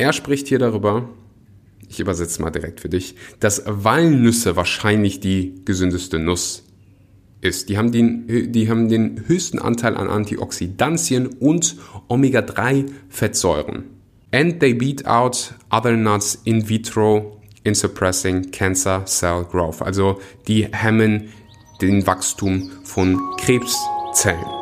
er spricht hier darüber, ich übersetze mal direkt für dich, dass Walnüsse wahrscheinlich die gesündeste Nuss ist. Die haben den, die haben den höchsten Anteil an Antioxidantien und Omega-3-Fettsäuren. And they beat out other nuts in vitro in suppressing cancer cell growth. Also die hemmen den Wachstum von Krebszellen.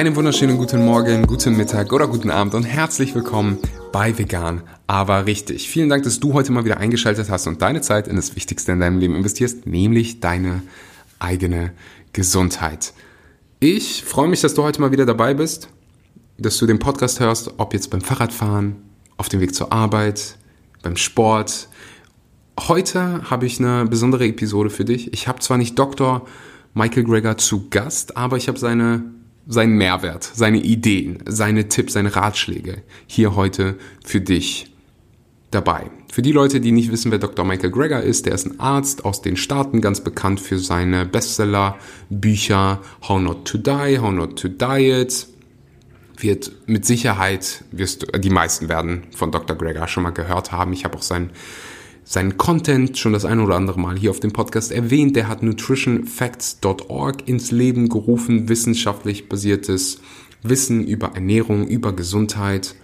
Einen wunderschönen guten Morgen, guten Mittag oder guten Abend und herzlich willkommen bei Vegan, aber richtig. Vielen Dank, dass du heute mal wieder eingeschaltet hast und deine Zeit in das Wichtigste in deinem Leben investierst, nämlich deine eigene Gesundheit. Ich freue mich, dass du heute mal wieder dabei bist, dass du den Podcast hörst, ob jetzt beim Fahrradfahren, auf dem Weg zur Arbeit, beim Sport. Heute habe ich eine besondere Episode für dich. Ich habe zwar nicht Dr. Michael Greger zu Gast, aber ich habe seine seinen Mehrwert, seine Ideen, seine Tipps, seine Ratschläge hier heute für dich dabei. Für die Leute, die nicht wissen, wer Dr. Michael Greger ist, der ist ein Arzt aus den Staaten, ganz bekannt für seine Bestseller-Bücher How Not to Die, How Not to Diet. Wird mit Sicherheit, wirst du, die meisten werden von Dr. Greger schon mal gehört haben. Ich habe auch sein seinen Content schon das ein oder andere Mal hier auf dem Podcast erwähnt. Der hat nutritionfacts.org ins Leben gerufen, wissenschaftlich basiertes Wissen über Ernährung, über Gesundheit.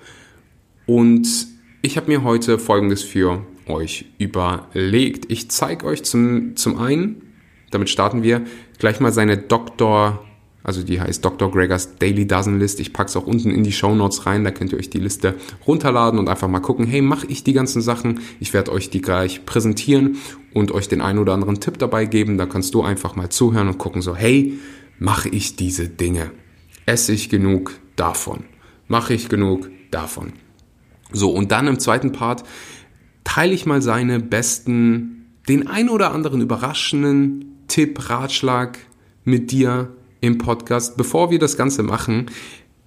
Und ich habe mir heute Folgendes für euch überlegt. Ich zeige euch zum, zum einen, damit starten wir, gleich mal seine Doktor also die heißt Dr. Gregors Daily Dozen List. Ich packe es auch unten in die Show Notes rein. Da könnt ihr euch die Liste runterladen und einfach mal gucken, hey, mache ich die ganzen Sachen? Ich werde euch die gleich präsentieren und euch den einen oder anderen Tipp dabei geben. Da kannst du einfach mal zuhören und gucken so, hey, mache ich diese Dinge? Esse ich genug davon? Mache ich genug davon? So, und dann im zweiten Part teile ich mal seine besten, den ein oder anderen überraschenden Tipp, Ratschlag mit dir, im Podcast. Bevor wir das Ganze machen,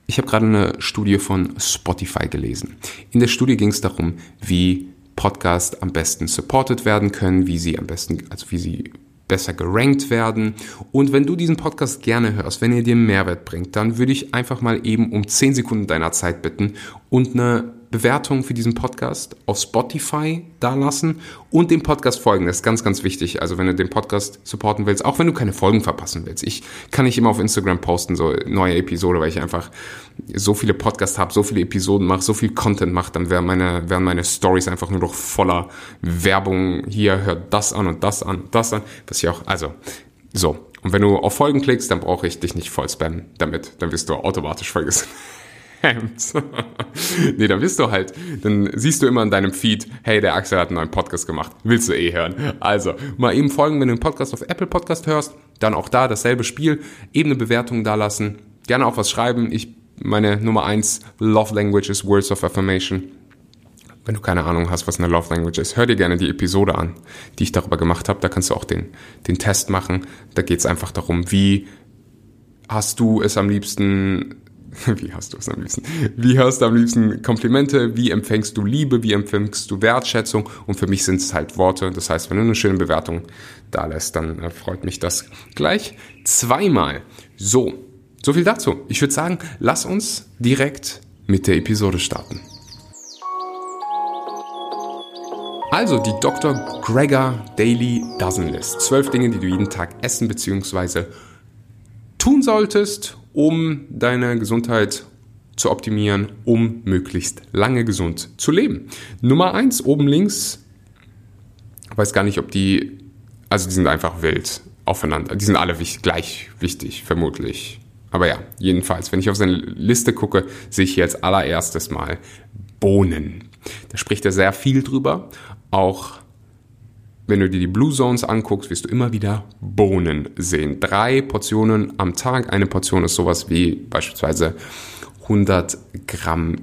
ich habe gerade eine Studie von Spotify gelesen. In der Studie ging es darum, wie Podcasts am besten supported werden können, wie sie am besten, also wie sie besser gerankt werden. Und wenn du diesen Podcast gerne hörst, wenn er dir Mehrwert bringt, dann würde ich einfach mal eben um 10 Sekunden deiner Zeit bitten und eine Bewertung für diesen Podcast auf Spotify dalassen und dem Podcast folgen. Das ist ganz, ganz wichtig. Also wenn du den Podcast supporten willst, auch wenn du keine Folgen verpassen willst. Ich kann nicht immer auf Instagram posten, so neue Episode, weil ich einfach so viele Podcasts habe, so viele Episoden mache, so viel Content mache, dann wären meine, wären meine Stories einfach nur noch voller Werbung. Hier hört das an und das an, das an. Was ich auch, also, so. Und wenn du auf Folgen klickst, dann brauche ich dich nicht voll spammen damit. Dann wirst du automatisch vergessen. Hemd. nee, dann bist du halt, dann siehst du immer in deinem Feed, hey, der Axel hat einen neuen Podcast gemacht. Willst du eh hören? Also, mal eben folgen, wenn du einen Podcast auf Apple Podcast hörst, dann auch da dasselbe Spiel, eben eine Bewertung da lassen, gerne auch was schreiben. Ich, meine Nummer eins Love Language ist Words of Affirmation. Wenn du keine Ahnung hast, was eine Love Language ist, hör dir gerne die Episode an, die ich darüber gemacht habe. Da kannst du auch den, den Test machen. Da geht es einfach darum, wie hast du es am liebsten wie hast du es am liebsten? Wie hast du am liebsten Komplimente? Wie empfängst du Liebe? Wie empfängst du Wertschätzung? Und für mich sind es halt Worte. Das heißt, wenn du eine schöne Bewertung da lässt, dann äh, freut mich das gleich zweimal. So, so viel dazu. Ich würde sagen, lass uns direkt mit der Episode starten. Also die Dr. Gregor Daily Dozen List. Zwölf Dinge, die du jeden Tag essen bzw. tun solltest, um deine Gesundheit zu optimieren, um möglichst lange gesund zu leben. Nummer eins oben links, weiß gar nicht, ob die, also die sind einfach wild aufeinander. Die sind alle gleich wichtig, vermutlich. Aber ja, jedenfalls, wenn ich auf seine Liste gucke, sehe ich hier als allererstes mal Bohnen. Da spricht er sehr viel drüber. Auch wenn du dir die Blue Zones anguckst, wirst du immer wieder Bohnen sehen. Drei Portionen am Tag. Eine Portion ist sowas wie beispielsweise 100 Gramm,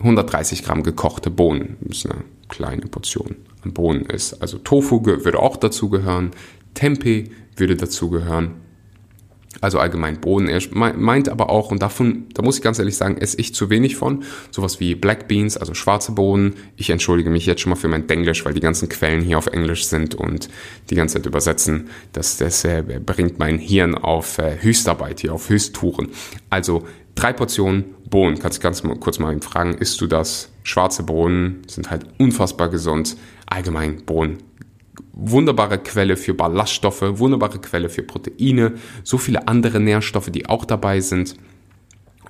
130 Gramm gekochte Bohnen. Das ist eine kleine Portion an Bohnen ist. Also Tofu würde auch dazu gehören. Tempeh würde dazu gehören. Also allgemein Bohnen. Er meint aber auch, und davon, da muss ich ganz ehrlich sagen, esse ich zu wenig von. Sowas wie Black Beans, also schwarze Bohnen. Ich entschuldige mich jetzt schon mal für mein Denglisch, weil die ganzen Quellen hier auf Englisch sind und die ganze Zeit übersetzen. Das, das äh, bringt mein Hirn auf äh, Höchstarbeit hier, auf Höchsttouren. Also drei Portionen Bohnen. Kannst du ganz mal, kurz mal fragen, isst du das? Schwarze Bohnen sind halt unfassbar gesund. Allgemein Bohnen wunderbare Quelle für Ballaststoffe, wunderbare Quelle für Proteine, so viele andere Nährstoffe, die auch dabei sind.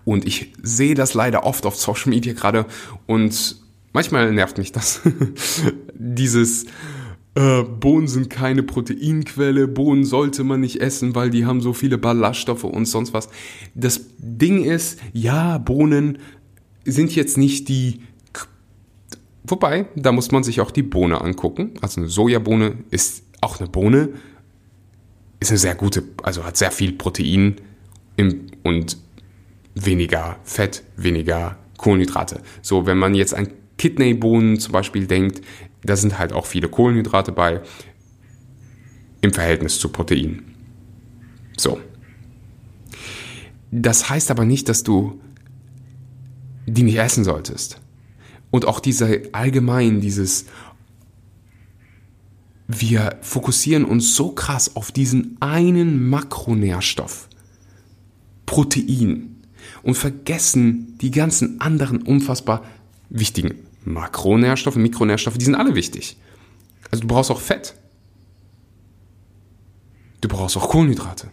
Und ich sehe das leider oft auf Social Media gerade und manchmal nervt mich das. Dieses äh, Bohnen sind keine Proteinquelle, Bohnen sollte man nicht essen, weil die haben so viele Ballaststoffe und sonst was. Das Ding ist, ja, Bohnen sind jetzt nicht die Wobei, da muss man sich auch die Bohne angucken. Also eine Sojabohne ist auch eine Bohne, ist eine sehr gute, also hat sehr viel Protein im, und weniger Fett, weniger Kohlenhydrate. So, wenn man jetzt an Kidneybohnen zum Beispiel denkt, da sind halt auch viele Kohlenhydrate bei im Verhältnis zu Protein. So. Das heißt aber nicht, dass du die nicht essen solltest. Und auch dieser allgemein, dieses, wir fokussieren uns so krass auf diesen einen Makronährstoff, Protein, und vergessen die ganzen anderen unfassbar wichtigen Makronährstoffe, Mikronährstoffe, die sind alle wichtig. Also du brauchst auch Fett. Du brauchst auch Kohlenhydrate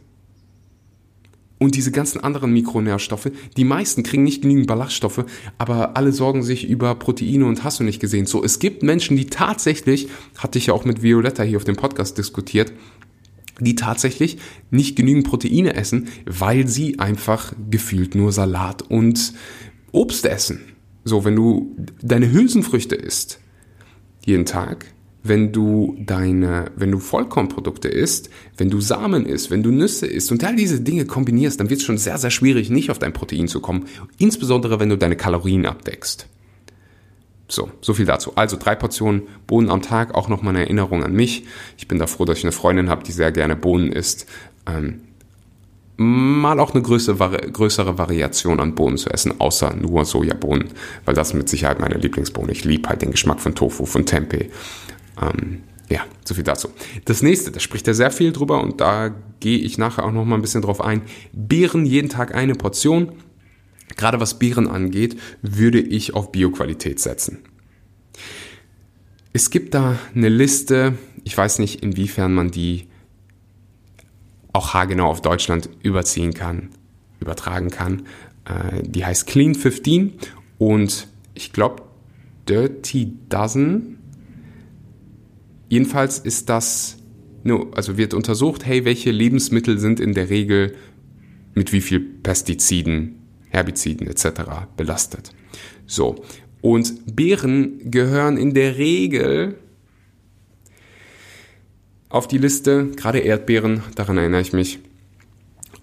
und diese ganzen anderen Mikronährstoffe. Die meisten kriegen nicht genügend Ballaststoffe, aber alle sorgen sich über Proteine und hast du nicht gesehen. So, es gibt Menschen, die tatsächlich, hatte ich ja auch mit Violetta hier auf dem Podcast diskutiert, die tatsächlich nicht genügend Proteine essen, weil sie einfach gefühlt nur Salat und Obst essen. So, wenn du deine Hülsenfrüchte isst, jeden Tag, wenn du deine, wenn du Vollkornprodukte isst, wenn du Samen isst, wenn du Nüsse isst und all diese Dinge kombinierst, dann wird es schon sehr, sehr schwierig, nicht auf dein Protein zu kommen. Insbesondere, wenn du deine Kalorien abdeckst. So, so viel dazu. Also drei Portionen Bohnen am Tag, auch nochmal eine Erinnerung an mich. Ich bin da froh, dass ich eine Freundin habe, die sehr gerne Bohnen isst. Ähm, mal auch eine größere, größere Variation an Bohnen zu essen, außer nur Sojabohnen, weil das mit Sicherheit meine Lieblingsbohnen. Ich liebe halt den Geschmack von Tofu, von Tempeh. Ähm, ja, so viel dazu. Das nächste, da spricht er sehr viel drüber und da gehe ich nachher auch noch mal ein bisschen drauf ein. Beeren jeden Tag eine Portion. Gerade was Beeren angeht, würde ich auf Bioqualität setzen. Es gibt da eine Liste, ich weiß nicht, inwiefern man die auch haargenau auf Deutschland überziehen kann, übertragen kann. Äh, die heißt Clean 15 und ich glaube Dirty Dozen Jedenfalls ist das, also wird untersucht, hey, welche Lebensmittel sind in der Regel mit wie viel Pestiziden, Herbiziden etc. belastet. So. Und Beeren gehören in der Regel auf die Liste, gerade Erdbeeren, daran erinnere ich mich,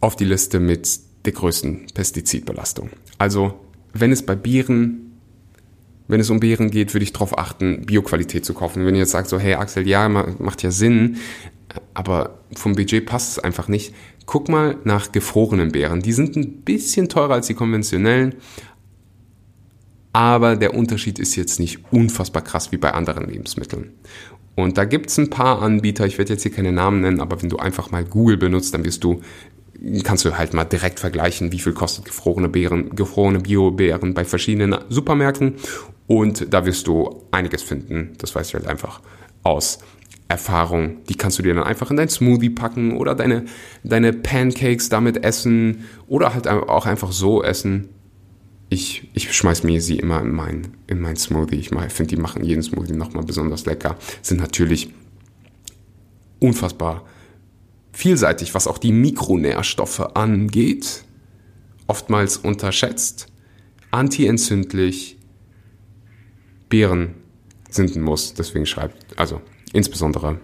auf die Liste mit der größten Pestizidbelastung. Also, wenn es bei Beeren wenn es um Beeren geht, würde ich darauf achten, Bioqualität zu kaufen. Wenn ihr jetzt sagt so, hey Axel, ja, macht ja Sinn, aber vom Budget passt es einfach nicht. Guck mal nach gefrorenen Beeren. Die sind ein bisschen teurer als die konventionellen, aber der Unterschied ist jetzt nicht unfassbar krass wie bei anderen Lebensmitteln. Und da gibt es ein paar Anbieter, ich werde jetzt hier keine Namen nennen, aber wenn du einfach mal Google benutzt, dann wirst du kannst du halt mal direkt vergleichen, wie viel kostet gefrorene Beeren, gefrorene Bio-Beeren bei verschiedenen Supermärkten und da wirst du einiges finden, das weißt du halt einfach aus Erfahrung. Die kannst du dir dann einfach in dein Smoothie packen oder deine, deine Pancakes damit essen oder halt auch einfach so essen. Ich, ich schmeiß mir sie immer in mein, in mein Smoothie. Ich finde, die machen jeden Smoothie nochmal besonders lecker. Sind natürlich unfassbar vielseitig, was auch die Mikronährstoffe angeht. Oftmals unterschätzt. Antientzündlich, Beeren sind ein Muss, deswegen schreibt, also insbesondere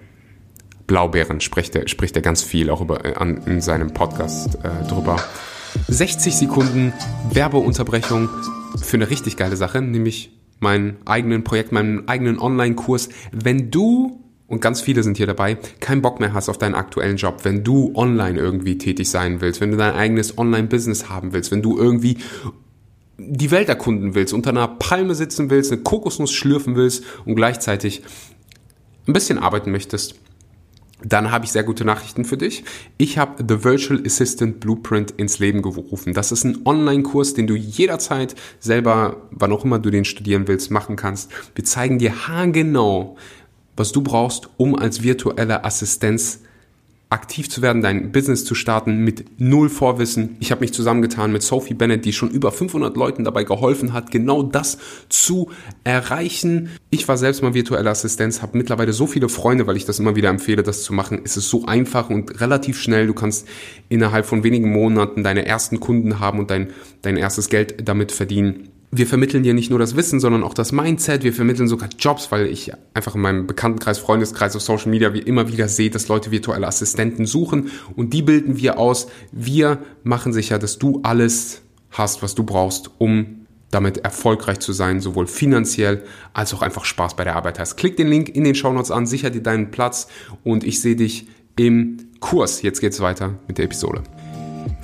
Blaubeeren spricht er, spricht er ganz viel auch über, äh, an, in seinem Podcast äh, drüber. 60 Sekunden Werbeunterbrechung für eine richtig geile Sache, nämlich mein eigenen Projekt, meinen eigenen Online-Kurs. Wenn du und ganz viele sind hier dabei, keinen Bock mehr hast auf deinen aktuellen Job, wenn du online irgendwie tätig sein willst, wenn du dein eigenes Online-Business haben willst, wenn du irgendwie die Welt erkunden willst, unter einer Palme sitzen willst, eine Kokosnuss schlürfen willst und gleichzeitig ein bisschen arbeiten möchtest, dann habe ich sehr gute Nachrichten für dich. Ich habe The Virtual Assistant Blueprint ins Leben gerufen. Das ist ein Online-Kurs, den du jederzeit selber, wann auch immer du den studieren willst, machen kannst. Wir zeigen dir haargenau, was du brauchst, um als virtuelle Assistenz aktiv zu werden, dein Business zu starten mit null Vorwissen. Ich habe mich zusammengetan mit Sophie Bennett, die schon über 500 Leuten dabei geholfen hat, genau das zu erreichen. Ich war selbst mal virtuelle Assistenz, habe mittlerweile so viele Freunde, weil ich das immer wieder empfehle, das zu machen. Es ist so einfach und relativ schnell. Du kannst innerhalb von wenigen Monaten deine ersten Kunden haben und dein, dein erstes Geld damit verdienen wir vermitteln dir nicht nur das Wissen, sondern auch das Mindset. Wir vermitteln sogar Jobs, weil ich einfach in meinem Bekanntenkreis, Freundeskreis auf Social Media wie immer wieder sehe, dass Leute virtuelle Assistenten suchen und die bilden wir aus. Wir machen sicher, dass du alles hast, was du brauchst, um damit erfolgreich zu sein, sowohl finanziell als auch einfach Spaß bei der Arbeit hast. Klick den Link in den Show Notes an, sicher dir deinen Platz und ich sehe dich im Kurs. Jetzt geht's weiter mit der Episode.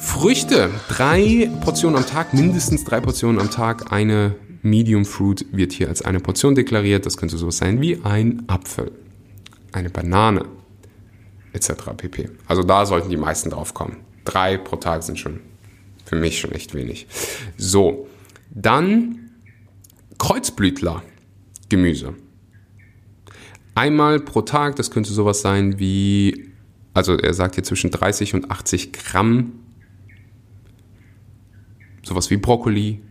Früchte. Drei Portionen am Tag, mindestens drei Portionen am Tag. Eine Medium Fruit wird hier als eine Portion deklariert. Das könnte sowas sein wie ein Apfel, eine Banane etc. pp. Also da sollten die meisten drauf kommen. Drei pro Tag sind schon für mich schon echt wenig. So, dann Kreuzblütler Gemüse. Einmal pro Tag, das könnte sowas sein wie, also er sagt hier zwischen 30 und 80 Gramm sowas wie Brokkoli,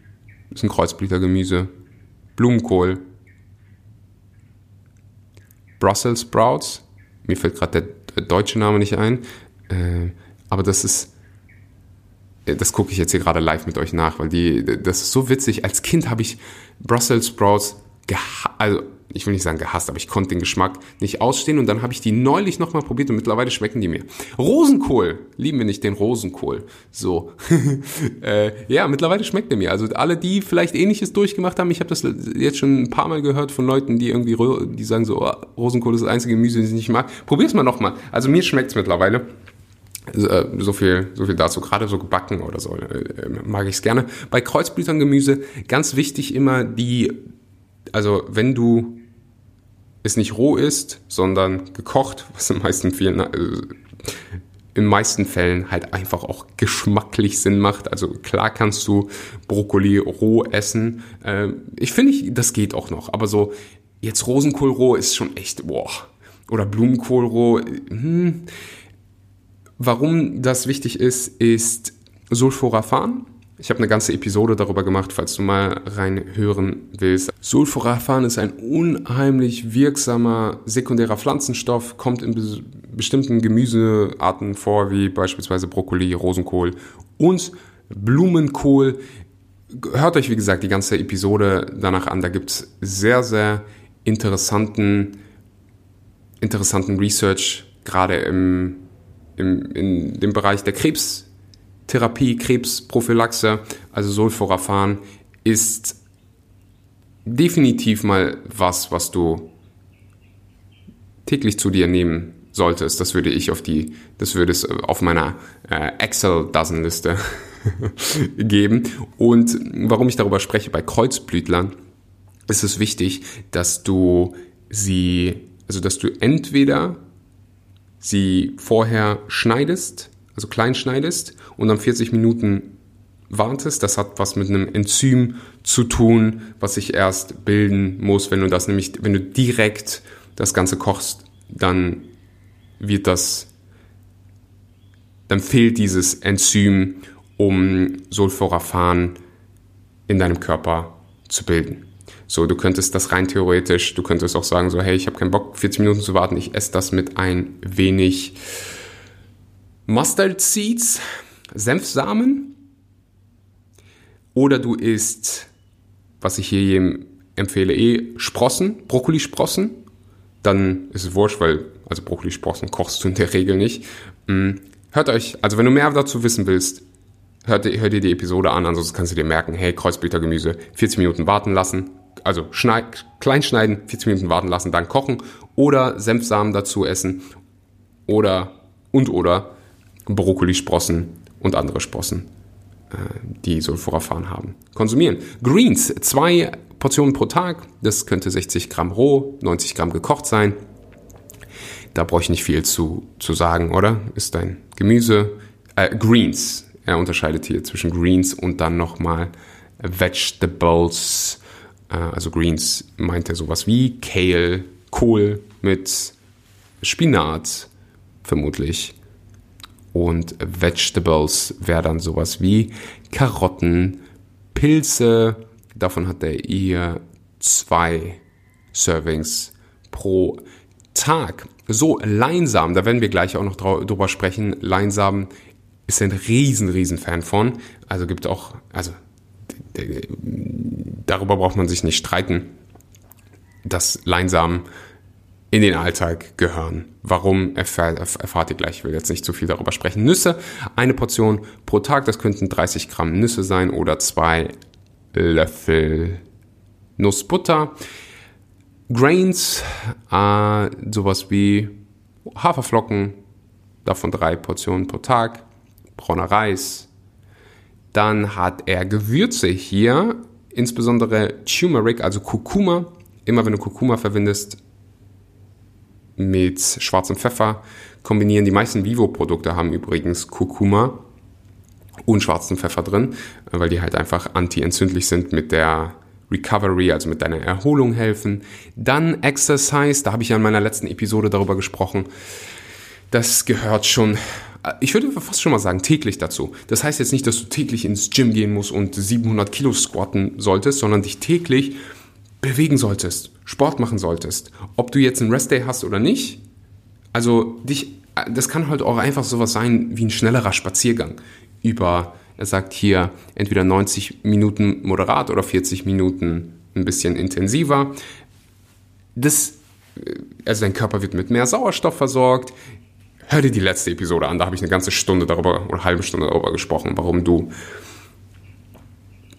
ist ein Kreuzblütergemüse, Blumenkohl, Brussels Sprouts, mir fällt gerade der deutsche Name nicht ein, äh, aber das ist, äh, das gucke ich jetzt hier gerade live mit euch nach, weil die, das ist so witzig. Als Kind habe ich Brussels Sprouts also ich will nicht sagen gehasst, aber ich konnte den Geschmack nicht ausstehen und dann habe ich die neulich nochmal probiert und mittlerweile schmecken die mir. Rosenkohl, lieben wir nicht den Rosenkohl. So, äh, ja, mittlerweile schmeckt er mir. Also alle, die vielleicht ähnliches durchgemacht haben, ich habe das jetzt schon ein paar Mal gehört von Leuten, die irgendwie, die sagen so, oh, Rosenkohl ist das einzige Gemüse, das ich nicht mag. Probier's mal nochmal. Also mir schmeckt's mittlerweile. Äh, so viel, so viel dazu. Gerade so gebacken oder so äh, mag ich es gerne. Bei Kreuzblüterngemüse ganz wichtig immer die, also wenn du es nicht roh ist, sondern gekocht, was in meisten vielen, äh, in meisten Fällen halt einfach auch geschmacklich Sinn macht. Also klar kannst du Brokkoli roh essen. Äh, ich finde, das geht auch noch. Aber so jetzt Rosenkohl roh ist schon echt, boah. Oder Blumenkohl roh. Hm. Warum das wichtig ist, ist Sulforaphan ich habe eine ganze Episode darüber gemacht, falls du mal reinhören willst. Sulforaphan ist ein unheimlich wirksamer sekundärer Pflanzenstoff, kommt in be bestimmten Gemüsearten vor, wie beispielsweise Brokkoli, Rosenkohl und Blumenkohl. Hört euch, wie gesagt, die ganze Episode danach an. Da gibt es sehr, sehr interessanten, interessanten Research, gerade im, im, in dem Bereich der Krebs. Therapie, Krebsprophylaxe, also Sulforaphan, ist definitiv mal was, was du täglich zu dir nehmen solltest. Das würde ich auf die, das würde es auf meiner äh, Excel-Dozen-Liste geben. Und warum ich darüber spreche, bei Kreuzblütlern ist es wichtig, dass du sie, also dass du entweder sie vorher schneidest, also klein schneidest und dann 40 Minuten wartest. Das hat was mit einem Enzym zu tun, was sich erst bilden muss. Wenn du das nämlich, wenn du direkt das Ganze kochst, dann wird das, dann fehlt dieses Enzym, um Sulforaphan in deinem Körper zu bilden. So, du könntest das rein theoretisch, du könntest auch sagen, so, hey, ich habe keinen Bock, 40 Minuten zu warten, ich esse das mit ein wenig Mustard Seeds, Senfsamen. Oder du isst, was ich hier jedem empfehle, eh Sprossen, Brokkolisprossen. Dann ist es wurscht, weil, also Brokkolisprossen kochst du in der Regel nicht. Mm, hört euch, also wenn du mehr dazu wissen willst, hört, hör dir die Episode an, ansonsten kannst du dir merken, hey, Kreuzblütergemüse, 40 Minuten warten lassen, also schneid, klein schneiden, 40 Minuten warten lassen, dann kochen oder Senfsamen dazu essen oder und oder Brokkolisprossen und andere Sprossen, äh, die Sulforaphane haben, konsumieren. Greens, zwei Portionen pro Tag, das könnte 60 Gramm roh, 90 Gramm gekocht sein. Da brauche ich nicht viel zu, zu sagen, oder? Ist ein Gemüse. Äh, Greens, er unterscheidet hier zwischen Greens und dann nochmal Vegetables. Äh, also Greens meint er sowas wie Kale, Kohl mit Spinat, vermutlich. Und Vegetables wäre dann sowas wie Karotten, Pilze. Davon hat er eher zwei Servings pro Tag. So, Leinsamen, da werden wir gleich auch noch drüber sprechen. Leinsamen ist ein riesen, riesen Fan von. Also gibt auch, also darüber braucht man sich nicht streiten, dass Leinsamen in den Alltag gehören. Warum erfahrt, erfahrt ihr gleich. Ich will jetzt nicht zu viel darüber sprechen. Nüsse, eine Portion pro Tag, das könnten 30 Gramm Nüsse sein oder zwei Löffel Nussbutter. Grains, äh, sowas wie Haferflocken, davon drei Portionen pro Tag, brauner Reis. Dann hat er Gewürze hier, insbesondere Turmeric, also Kurkuma. Immer wenn du Kurkuma verwendest, mit schwarzem Pfeffer kombinieren. Die meisten Vivo-Produkte haben übrigens Kurkuma und schwarzen Pfeffer drin, weil die halt einfach anti-entzündlich sind mit der Recovery, also mit deiner Erholung helfen. Dann Exercise, da habe ich ja in meiner letzten Episode darüber gesprochen. Das gehört schon, ich würde fast schon mal sagen, täglich dazu. Das heißt jetzt nicht, dass du täglich ins Gym gehen musst und 700 Kilo squatten solltest, sondern dich täglich bewegen solltest, Sport machen solltest. Ob du jetzt einen Restday hast oder nicht. Also dich, das kann halt auch einfach sowas sein wie ein schnellerer Spaziergang über er sagt hier entweder 90 Minuten moderat oder 40 Minuten ein bisschen intensiver. Das, äh, also dein Körper wird mit mehr Sauerstoff versorgt. Hör dir die letzte Episode an, da habe ich eine ganze Stunde darüber oder eine halbe Stunde darüber gesprochen, warum du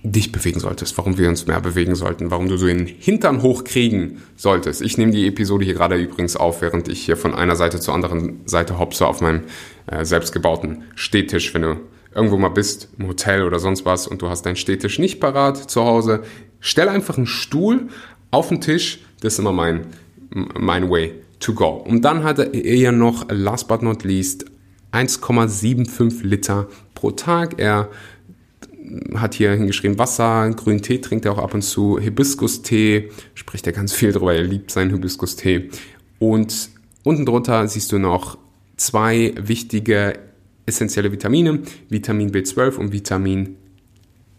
dich bewegen solltest, warum wir uns mehr bewegen sollten, warum du so den Hintern hochkriegen solltest. Ich nehme die Episode hier gerade übrigens auf, während ich hier von einer Seite zur anderen Seite hopse auf meinem äh, selbstgebauten Stehtisch, wenn du irgendwo mal bist, im Hotel oder sonst was und du hast deinen Stehtisch nicht parat zu Hause, stell einfach einen Stuhl auf den Tisch. Das ist immer mein, mein way to go. Und dann hat er ja noch, last but not least, 1,75 Liter pro Tag. Er hat hier hingeschrieben Wasser, grünen Tee trinkt er auch ab und zu, Hibiskus-Tee, spricht er ganz viel drüber, er liebt seinen Hibiskus-Tee. Und unten drunter siehst du noch zwei wichtige essentielle Vitamine, Vitamin B12 und Vitamin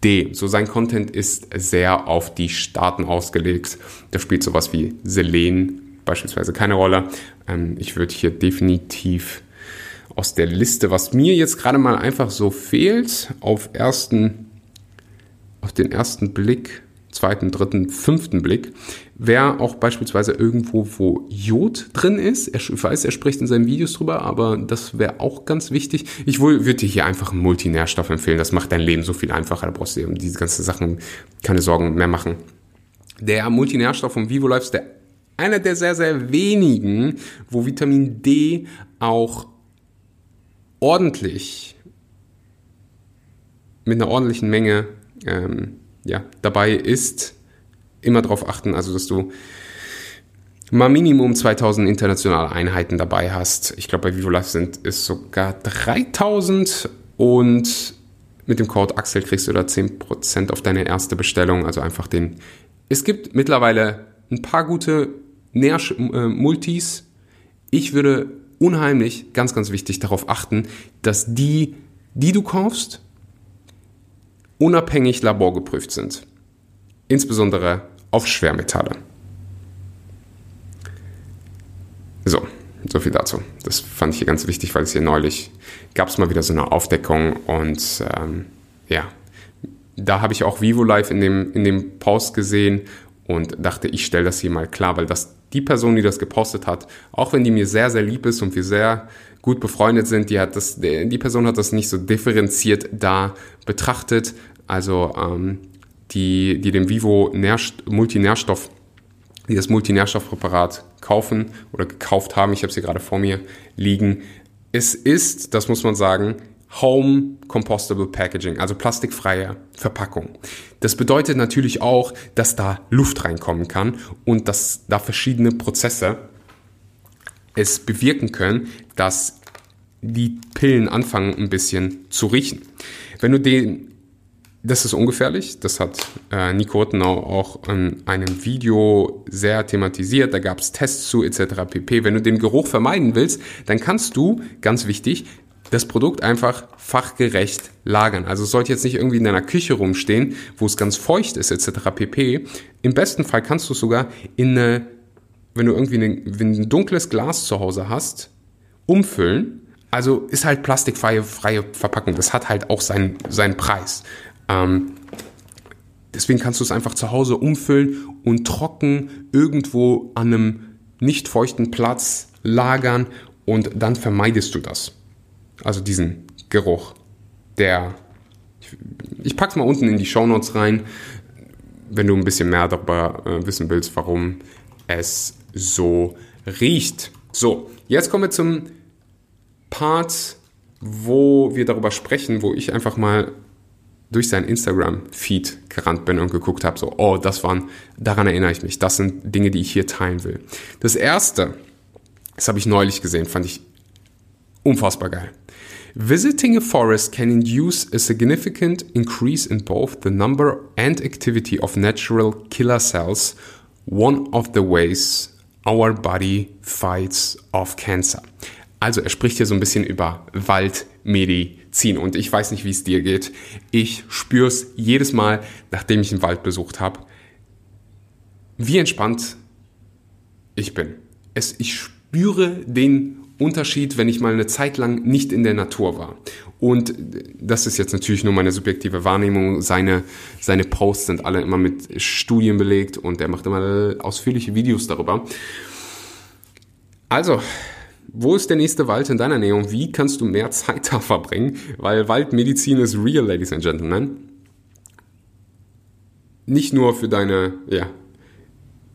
D. So sein Content ist sehr auf die Staaten ausgelegt. Da spielt sowas wie Selen beispielsweise keine Rolle. Ähm, ich würde hier definitiv aus der Liste, was mir jetzt gerade mal einfach so fehlt, auf ersten, auf den ersten Blick zweiten, dritten, fünften Blick, wäre auch beispielsweise irgendwo, wo Jod drin ist. Ich weiß, er spricht in seinen Videos drüber, aber das wäre auch ganz wichtig. Ich würde dir hier einfach einen Multinährstoff empfehlen. Das macht dein Leben so viel einfacher. Da brauchst du dir um diese ganzen Sachen keine Sorgen mehr machen. Der Multinährstoff von Vivo Life ist der, einer der sehr, sehr wenigen, wo Vitamin D auch ordentlich mit einer ordentlichen Menge ähm, ja, dabei ist, immer darauf achten, also dass du mal Minimum 2000 internationale Einheiten dabei hast. Ich glaube, bei VivoLife sind es sogar 3000 und mit dem Code Axel kriegst du da 10% auf deine erste Bestellung. Also einfach den. Es gibt mittlerweile ein paar gute Nähr-Multis. Äh, ich würde unheimlich, ganz, ganz wichtig darauf achten, dass die, die du kaufst, unabhängig laborgeprüft sind. Insbesondere auf Schwermetalle. So, so viel dazu. Das fand ich hier ganz wichtig, weil es hier neulich gab es mal wieder so eine Aufdeckung und ähm, ja, da habe ich auch Vivo Live in dem, in dem Post gesehen und dachte, ich stelle das hier mal klar, weil das die Person, die das gepostet hat, auch wenn die mir sehr, sehr lieb ist und wir sehr gut befreundet sind, die hat das, die Person hat das nicht so differenziert da betrachtet. Also ähm, die, die dem Vivo Nährst Multinährstoff, die das Multinährstoffpräparat kaufen oder gekauft haben. Ich habe sie gerade vor mir liegen. Es ist, das muss man sagen, Home Compostable Packaging, also plastikfreie Verpackung. Das bedeutet natürlich auch, dass da Luft reinkommen kann und dass da verschiedene Prozesse es bewirken können, dass die Pillen anfangen ein bisschen zu riechen. Wenn du den das ist ungefährlich. Das hat äh, Nico Ottenau auch in einem Video sehr thematisiert. Da gab es Tests zu etc. pp. Wenn du den Geruch vermeiden willst, dann kannst du, ganz wichtig, das Produkt einfach fachgerecht lagern. Also es sollte jetzt nicht irgendwie in deiner Küche rumstehen, wo es ganz feucht ist etc. pp. Im besten Fall kannst du sogar in eine, wenn du irgendwie eine, ein dunkles Glas zu Hause hast, umfüllen. Also ist halt plastikfreie freie Verpackung. Das hat halt auch seinen, seinen Preis. Ähm, deswegen kannst du es einfach zu Hause umfüllen und trocken irgendwo an einem nicht feuchten Platz lagern und dann vermeidest du das. Also diesen Geruch, der ich, ich pack's mal unten in die Show Notes rein, wenn du ein bisschen mehr darüber äh, wissen willst, warum es so riecht. So, jetzt kommen wir zum Part, wo wir darüber sprechen, wo ich einfach mal durch seinen Instagram-Feed gerannt bin und geguckt habe, so, oh, das waren, daran erinnere ich mich, das sind Dinge, die ich hier teilen will. Das erste, das habe ich neulich gesehen, fand ich unfassbar geil. Visiting a forest can induce a significant increase in both the number and activity of natural killer cells, one of the ways our body fights off cancer. Also er spricht hier so ein bisschen über Waldmedizin und ich weiß nicht, wie es dir geht. Ich spüre es jedes Mal, nachdem ich einen Wald besucht habe, wie entspannt ich bin. Es, ich spüre den Unterschied, wenn ich mal eine Zeit lang nicht in der Natur war. Und das ist jetzt natürlich nur meine subjektive Wahrnehmung. Seine, seine Posts sind alle immer mit Studien belegt und er macht immer ausführliche Videos darüber. Also, wo ist der nächste Wald in deiner Nähe und wie kannst du mehr Zeit da verbringen? Weil Waldmedizin ist real, Ladies and Gentlemen. Nicht nur für deine, ja,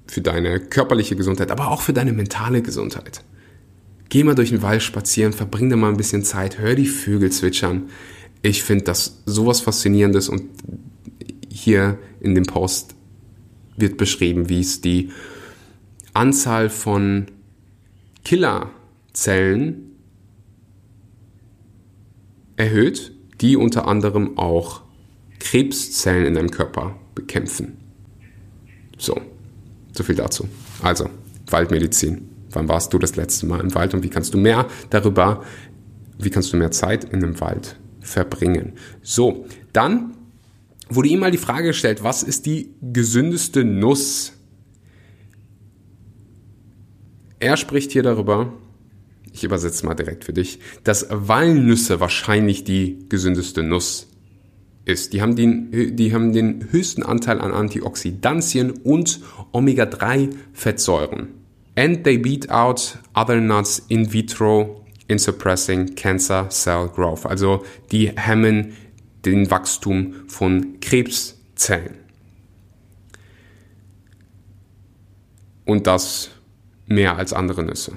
für deine körperliche Gesundheit, aber auch für deine mentale Gesundheit. Geh mal durch den Wald spazieren, verbring da mal ein bisschen Zeit, hör die Vögel zwitschern. Ich finde das sowas Faszinierendes und hier in dem Post wird beschrieben, wie es die Anzahl von Killer Zellen erhöht, die unter anderem auch Krebszellen in deinem Körper bekämpfen. So, so viel dazu. Also, Waldmedizin. Wann warst du das letzte Mal im Wald und wie kannst du mehr darüber, wie kannst du mehr Zeit in einem Wald verbringen? So, dann wurde ihm mal die Frage gestellt, was ist die gesündeste Nuss? Er spricht hier darüber, ich übersetze mal direkt für dich, dass Walnüsse wahrscheinlich die gesündeste Nuss ist. Die haben den, die haben den höchsten Anteil an Antioxidantien und Omega-3-Fettsäuren. And they beat out other nuts in vitro in suppressing cancer cell growth. Also die hemmen den Wachstum von Krebszellen. Und das mehr als andere Nüsse.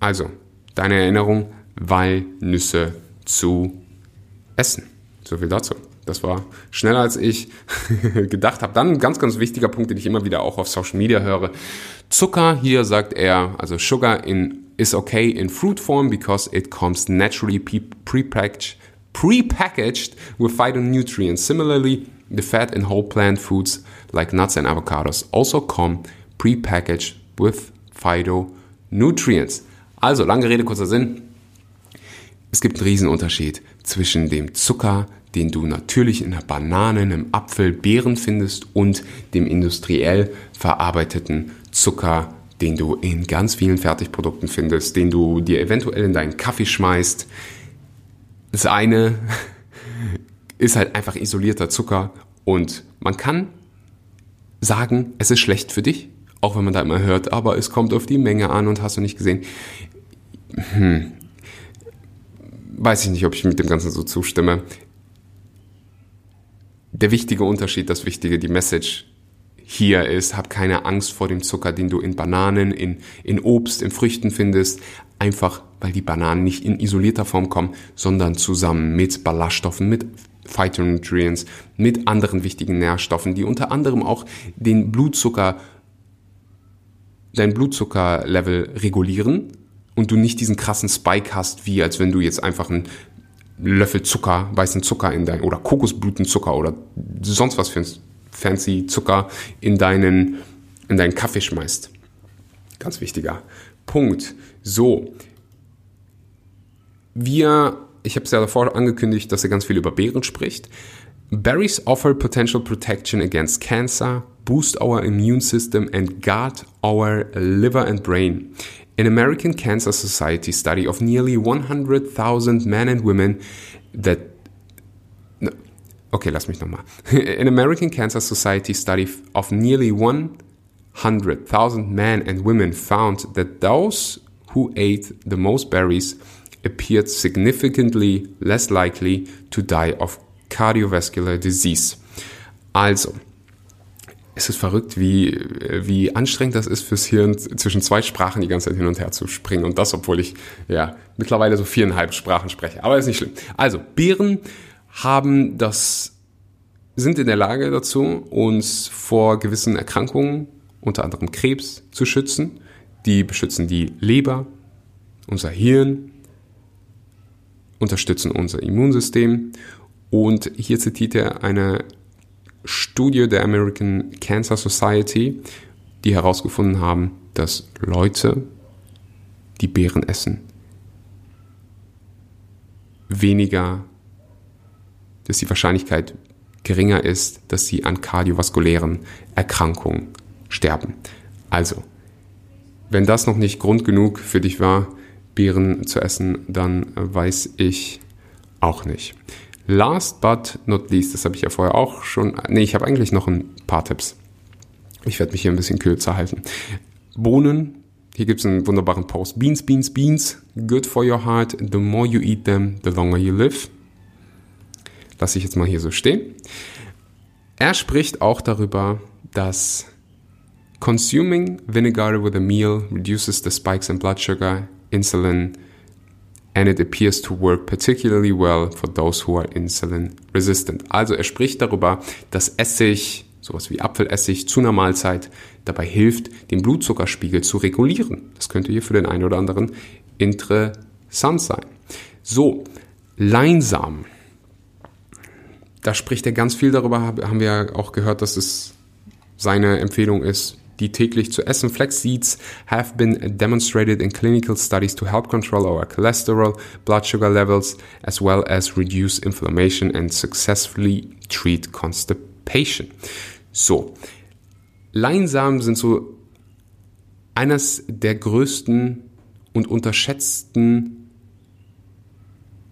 Also, deine Erinnerung, Walnüsse zu essen. So viel dazu. Das war schneller als ich gedacht habe. Dann ein ganz, ganz wichtiger Punkt, den ich immer wieder auch auf Social Media höre. Zucker, hier sagt er, also Sugar in, is okay in fruit form because it comes naturally prepackaged, prepackaged with phytonutrients. Similarly, the fat in whole plant foods like nuts and avocados also come prepackaged with phytonutrients. Also, lange Rede, kurzer Sinn. Es gibt einen Riesenunterschied zwischen dem Zucker, den du natürlich in der Banane, einem Apfel, Beeren findest und dem industriell verarbeiteten Zucker, den du in ganz vielen Fertigprodukten findest, den du dir eventuell in deinen Kaffee schmeißt. Das eine ist halt einfach isolierter Zucker und man kann sagen, es ist schlecht für dich, auch wenn man da immer hört, aber es kommt auf die Menge an und hast du nicht gesehen. Hm. Weiß ich nicht, ob ich mit dem Ganzen so zustimme. Der wichtige Unterschied, das Wichtige, die Message hier ist, hab keine Angst vor dem Zucker, den du in Bananen, in, in Obst, in Früchten findest. Einfach, weil die Bananen nicht in isolierter Form kommen, sondern zusammen mit Ballaststoffen, mit Phytonutrients, mit anderen wichtigen Nährstoffen, die unter anderem auch den Blutzucker, dein Blutzuckerlevel regulieren und du nicht diesen krassen Spike hast, wie als wenn du jetzt einfach einen Löffel Zucker, weißen Zucker in dein, oder Kokosblutenzucker oder sonst was für ein fancy Zucker in deinen, in deinen Kaffee schmeißt. Ganz wichtiger Punkt. So. Wir, ich habe es ja davor angekündigt, dass er ganz viel über Beeren spricht. Berries offer potential protection against cancer, boost our immune system and guard our liver and brain. An American Cancer Society study of nearly 100,000 men and women that Okay, lass mich nochmal. An American Cancer Society study of nearly 100,000 men and women found that those who ate the most berries appeared significantly less likely to die of cardiovascular disease. Also, es ist verrückt, wie, wie anstrengend das ist fürs Hirn, zwischen zwei Sprachen die ganze Zeit hin und her zu springen. Und das, obwohl ich ja mittlerweile so viereinhalb Sprachen spreche. Aber ist nicht schlimm. Also, Beeren haben das, sind in der Lage dazu, uns vor gewissen Erkrankungen, unter anderem Krebs, zu schützen. Die beschützen die Leber, unser Hirn, unterstützen unser Immunsystem. Und hier zitiert er eine Studie der American Cancer Society, die herausgefunden haben, dass Leute, die Beeren essen, weniger dass die Wahrscheinlichkeit geringer ist, dass sie an kardiovaskulären Erkrankungen sterben. Also, wenn das noch nicht Grund genug für dich war, Beeren zu essen, dann weiß ich auch nicht. Last but not least, das habe ich ja vorher auch schon, nee, ich habe eigentlich noch ein paar Tipps. Ich werde mich hier ein bisschen kürzer halten. Bohnen, hier gibt es einen wunderbaren Post. Beans, Beans, Beans, good for your heart. The more you eat them, the longer you live lasse ich jetzt mal hier so stehen. Er spricht auch darüber, dass consuming vinegar with a meal reduces the spikes in blood sugar, insulin, and it appears to work particularly well for those who are insulin resistant. Also er spricht darüber, dass Essig, sowas wie Apfelessig zu einer Mahlzeit dabei hilft, den Blutzuckerspiegel zu regulieren. Das könnte hier für den einen oder anderen interessant sein. So, Leinsamen da spricht er ganz viel darüber, haben wir auch gehört, dass es seine Empfehlung ist, die täglich zu essen. Flax seeds have been demonstrated in clinical studies to help control our cholesterol, blood sugar levels, as well as reduce inflammation and successfully treat constipation. So, Leinsamen sind so eines der größten und unterschätzten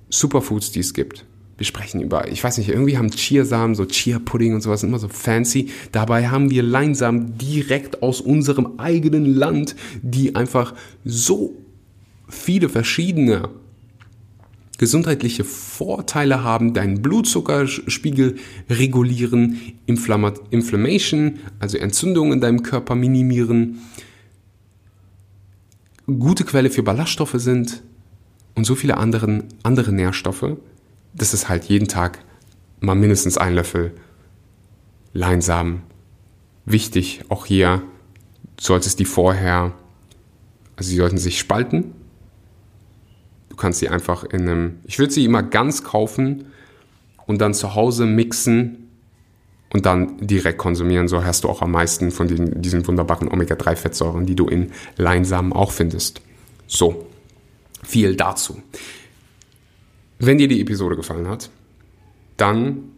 Superfoods, die es gibt wir sprechen über, ich weiß nicht, irgendwie haben Chiasamen, so Chia-Pudding und sowas immer so fancy. Dabei haben wir Leinsamen direkt aus unserem eigenen Land, die einfach so viele verschiedene gesundheitliche Vorteile haben, deinen Blutzuckerspiegel regulieren, Inflammation, also Entzündungen in deinem Körper minimieren, gute Quelle für Ballaststoffe sind und so viele anderen, andere Nährstoffe, das ist halt jeden Tag mal mindestens ein Löffel Leinsamen. Wichtig, auch hier solltest die vorher, also sie sollten sich spalten. Du kannst sie einfach in einem, ich würde sie immer ganz kaufen und dann zu Hause mixen und dann direkt konsumieren. So hast du auch am meisten von den, diesen wunderbaren Omega-3-Fettsäuren, die du in Leinsamen auch findest. So, viel dazu. Wenn dir die Episode gefallen hat, dann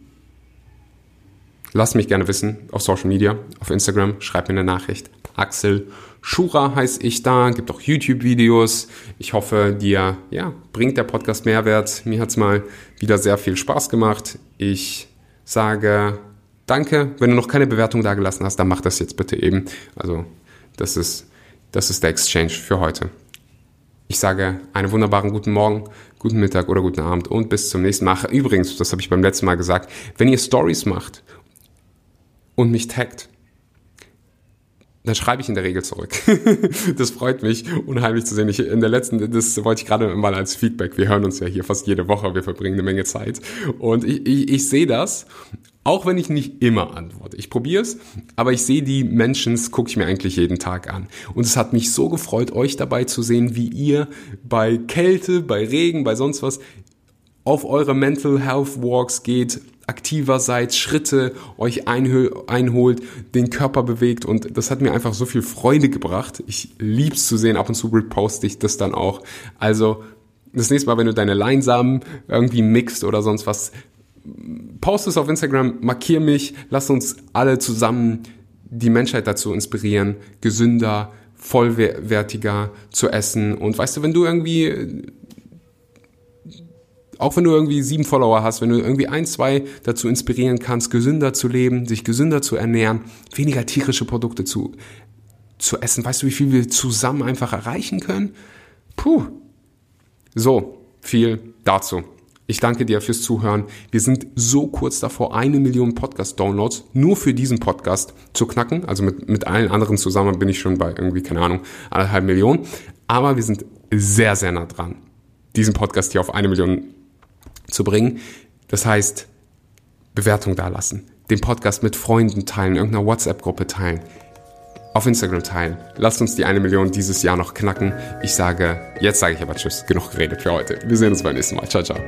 lass mich gerne wissen auf Social Media, auf Instagram, schreib mir eine Nachricht. Axel Schura heiße ich da, gibt auch YouTube-Videos. Ich hoffe, dir ja, bringt der Podcast Mehrwert. Mir hat es mal wieder sehr viel Spaß gemacht. Ich sage danke. Wenn du noch keine Bewertung da gelassen hast, dann mach das jetzt bitte eben. Also, das ist, das ist der Exchange für heute. Ich sage einen wunderbaren guten Morgen, guten Mittag oder guten Abend und bis zum nächsten Mal. Übrigens, das habe ich beim letzten Mal gesagt, wenn ihr Stories macht und mich taggt, dann schreibe ich in der Regel zurück. das freut mich unheimlich zu sehen. Ich, in der letzten, das wollte ich gerade mal als Feedback. Wir hören uns ja hier fast jede Woche, wir verbringen eine Menge Zeit. Und ich, ich, ich sehe das, auch wenn ich nicht immer antworte. Ich probiere es, aber ich sehe die Mentions, gucke ich mir eigentlich jeden Tag an. Und es hat mich so gefreut, euch dabei zu sehen, wie ihr bei Kälte, bei Regen, bei sonst was auf eure Mental Health Walks geht, aktiver seid, Schritte euch einholt, den Körper bewegt und das hat mir einfach so viel Freude gebracht. Ich lieb's zu sehen, ab und zu reposte ich das dann auch. Also das nächste Mal, wenn du deine Leinsamen irgendwie mixt oder sonst was, post es auf Instagram, markier mich, lass uns alle zusammen die Menschheit dazu inspirieren, gesünder, vollwertiger zu essen. Und weißt du, wenn du irgendwie auch wenn du irgendwie sieben Follower hast, wenn du irgendwie ein, zwei dazu inspirieren kannst, gesünder zu leben, sich gesünder zu ernähren, weniger tierische Produkte zu, zu essen, weißt du, wie viel wir zusammen einfach erreichen können? Puh. So, viel dazu. Ich danke dir fürs Zuhören. Wir sind so kurz davor, eine Million Podcast-Downloads nur für diesen Podcast zu knacken. Also mit, mit allen anderen zusammen bin ich schon bei irgendwie, keine Ahnung, anderthalb Millionen. Aber wir sind sehr, sehr nah dran, diesen Podcast hier auf eine Million zu bringen. Das heißt, Bewertung dalassen, den Podcast mit Freunden teilen, irgendeiner WhatsApp-Gruppe teilen, auf Instagram teilen. Lasst uns die eine Million dieses Jahr noch knacken. Ich sage, jetzt sage ich aber Tschüss, genug geredet für heute. Wir sehen uns beim nächsten Mal. Ciao, ciao.